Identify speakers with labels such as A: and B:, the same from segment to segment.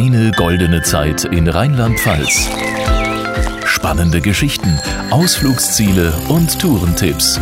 A: Deine goldene Zeit in Rheinland-Pfalz. Spannende Geschichten, Ausflugsziele und Tourentipps.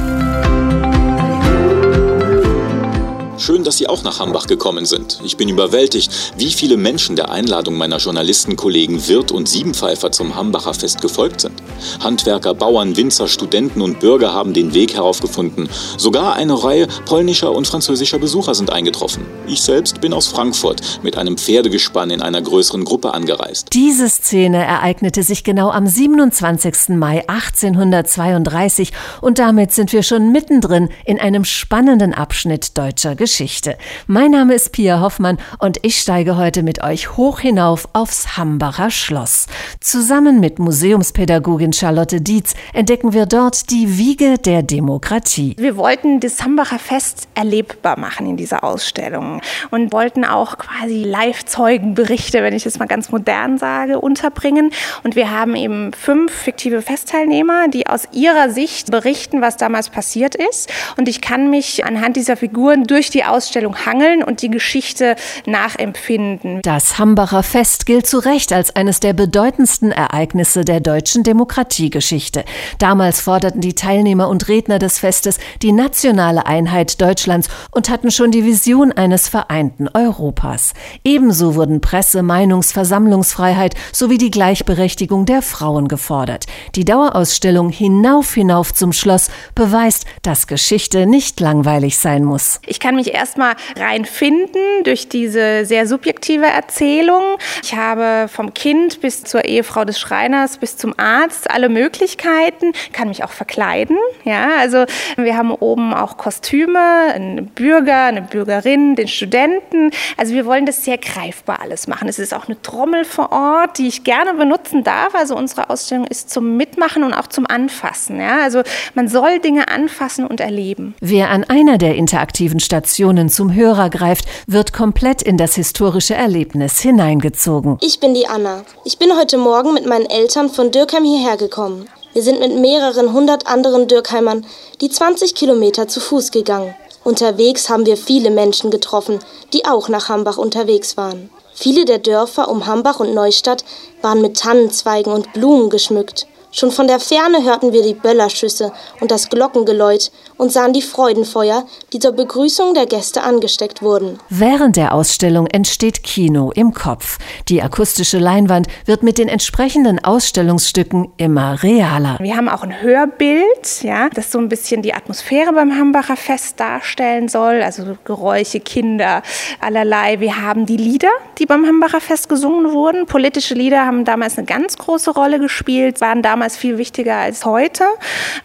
B: Schön, dass Sie auch nach Hambach gekommen sind. Ich bin überwältigt, wie viele Menschen der Einladung meiner Journalistenkollegen Wirt und Siebenpfeifer zum Hambacher Fest gefolgt sind. Handwerker, Bauern, Winzer, Studenten und Bürger haben den Weg heraufgefunden. Sogar eine Reihe polnischer und französischer Besucher sind eingetroffen. Ich selbst bin aus Frankfurt mit einem Pferdegespann in einer größeren Gruppe angereist.
C: Diese Szene ereignete sich genau am 27. Mai 1832 und damit sind wir schon mittendrin in einem spannenden Abschnitt deutscher Geschichte. Geschichte. Mein Name ist Pia Hoffmann und ich steige heute mit euch hoch hinauf aufs Hambacher Schloss. Zusammen mit Museumspädagogin Charlotte Dietz entdecken wir dort die Wiege der Demokratie.
D: Wir wollten das Hambacher Fest erlebbar machen in dieser Ausstellung und wollten auch quasi Live-Zeugenberichte, wenn ich es mal ganz modern sage, unterbringen. Und wir haben eben fünf fiktive Festteilnehmer, die aus ihrer Sicht berichten, was damals passiert ist. Und ich kann mich anhand dieser Figuren durch die Ausstellung hangeln und die Geschichte nachempfinden.
C: Das Hambacher Fest gilt zu Recht als eines der bedeutendsten Ereignisse der deutschen Demokratiegeschichte. Damals forderten die Teilnehmer und Redner des Festes die nationale Einheit Deutschlands und hatten schon die Vision eines vereinten Europas. Ebenso wurden Presse-, Meinungs-, Versammlungsfreiheit sowie die Gleichberechtigung der Frauen gefordert. Die Dauerausstellung Hinauf hinauf zum Schloss beweist, dass Geschichte nicht langweilig sein muss.
D: Ich kann mich erstmal reinfinden durch diese sehr subjektive Erzählung. Ich habe vom Kind bis zur Ehefrau des Schreiners bis zum Arzt alle Möglichkeiten, kann mich auch verkleiden. Ja, also wir haben oben auch Kostüme, einen Bürger, eine Bürgerin, den Studenten. Also wir wollen das sehr greifbar alles machen. Es ist auch eine Trommel vor Ort, die ich gerne benutzen darf. Also unsere Ausstellung ist zum Mitmachen und auch zum Anfassen. Ja, also man soll Dinge anfassen und erleben.
C: Wer an einer der interaktiven Stationen Stationen zum Hörer greift, wird komplett in das historische Erlebnis hineingezogen.
E: Ich bin die Anna. Ich bin heute Morgen mit meinen Eltern von Dürkheim hierher gekommen. Wir sind mit mehreren hundert anderen Dürkheimern die 20 Kilometer zu Fuß gegangen. Unterwegs haben wir viele Menschen getroffen, die auch nach Hambach unterwegs waren. Viele der Dörfer um Hambach und Neustadt waren mit Tannenzweigen und Blumen geschmückt. Schon von der Ferne hörten wir die Böllerschüsse und das Glockengeläut und sahen die Freudenfeuer, die zur Begrüßung der Gäste angesteckt wurden.
C: Während der Ausstellung entsteht Kino im Kopf. Die akustische Leinwand wird mit den entsprechenden Ausstellungsstücken immer realer.
D: Wir haben auch ein Hörbild, ja, das so ein bisschen die Atmosphäre beim Hambacher Fest darstellen soll, also Geräusche, Kinder, allerlei. Wir haben die Lieder, die beim Hambacher Fest gesungen wurden. Politische Lieder haben damals eine ganz große Rolle gespielt, waren damals damals viel wichtiger als heute,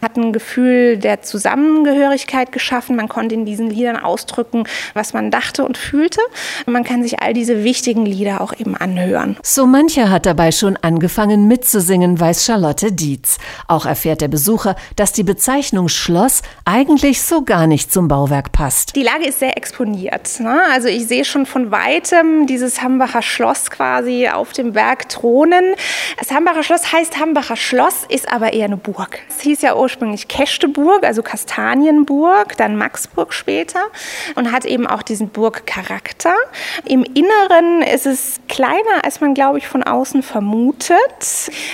D: hat ein Gefühl der Zusammengehörigkeit geschaffen. Man konnte in diesen Liedern ausdrücken, was man dachte und fühlte. Man kann sich all diese wichtigen Lieder auch eben anhören.
C: So mancher hat dabei schon angefangen mitzusingen, weiß Charlotte Dietz. Auch erfährt der Besucher, dass die Bezeichnung Schloss eigentlich so gar nicht zum Bauwerk passt.
D: Die Lage ist sehr exponiert. Ne? Also ich sehe schon von weitem dieses Hambacher Schloss quasi auf dem Berg thronen. Das Hambacher Schloss heißt Hambacher Schloss Schloss ist aber eher eine Burg. Es hieß ja ursprünglich Kächteburg, also Kastanienburg, dann Maxburg später und hat eben auch diesen Burgcharakter. Im Inneren ist es kleiner, als man, glaube ich, von außen vermutet.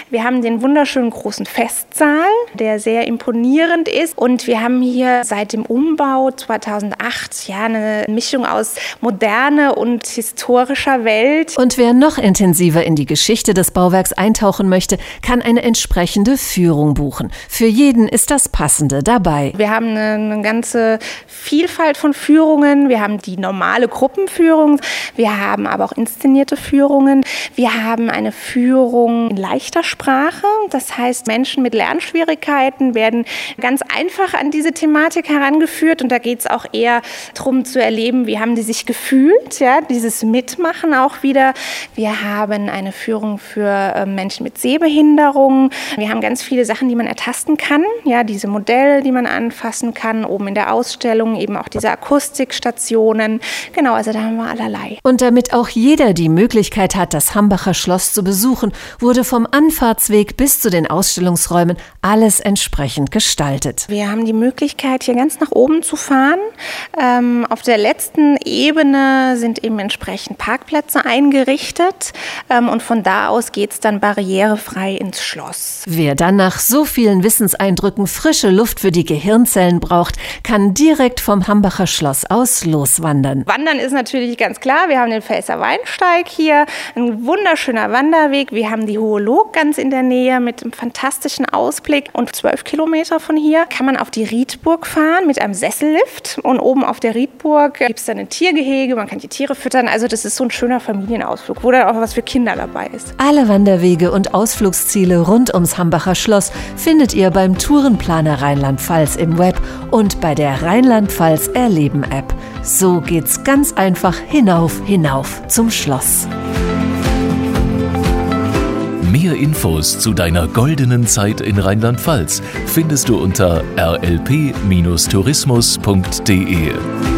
D: Wir haben den wunderschönen großen Festsaal, der sehr imponierend ist. Und wir haben hier seit dem Umbau 2008 ja eine Mischung aus moderne und historischer Welt.
C: Und wer noch intensiver in die Geschichte des Bauwerks eintauchen möchte, kann eine entsprechende entsprechende Führung buchen. Für jeden ist das Passende dabei.
D: Wir haben eine, ganze Vielfalt von Führungen. Wir haben die normale Gruppenführung. Wir haben aber auch inszenierte Führungen. Wir haben eine Führung in leichter Sprache. Das heißt, Menschen mit Lernschwierigkeiten werden ganz einfach an diese Thematik herangeführt. Und da geht es auch eher darum zu erleben, wie haben die sich gefühlt. Ja, dieses Mitmachen auch wieder. Wir haben eine Führung für äh, Menschen mit Sehbehinderung. Wir haben ganz viele Sachen, die man ertasten kann. Ja, diese Modelle, die man anfassen kann, oben in der Ausstellung, eben auch diese Akustikstationen. Genau, also da haben wir allerlei.
C: Und damit auch jeder die Möglichkeit hat, das Hambacher Schloss zu besuchen, wurde vom Anfahrtsweg bis zu den Ausstellungsräumen alles entsprechend gestaltet.
D: Wir haben die Möglichkeit, hier ganz nach oben zu fahren. Ähm, auf der letzten Ebene sind eben entsprechend Parkplätze eingerichtet ähm, und von da aus geht es dann barrierefrei ins Schloss.
C: Wer dann nach so vielen Wissenseindrücken frische Luft für die Gehirnzellen braucht, kann direkt vom Hambacher Schloss aus loswandern.
D: Wandern ist natürlich ganz klar. Wir haben den Pfälzer Weinsteig hier, ein wunderschöner Wanderweg. Wir haben die Hohe Log ganz in der Nähe mit einem fantastischen Ausblick. Und zwölf Kilometer von hier kann man auf die Riedburg fahren mit einem Sessellift. Und oben auf der Riedburg gibt es dann ein Tiergehege, man kann die Tiere füttern. Also das ist so ein schöner Familienausflug, wo dann auch was für Kinder dabei ist.
C: Alle Wanderwege und Ausflugsziele rund ums Hambacher Schloss findet ihr beim Tourenplaner Rheinland-Pfalz im Web und bei der Rheinland-Pfalz Erleben App. So geht's ganz einfach hinauf, hinauf zum Schloss.
A: Mehr Infos zu deiner goldenen Zeit in Rheinland-Pfalz findest du unter rlp-tourismus.de.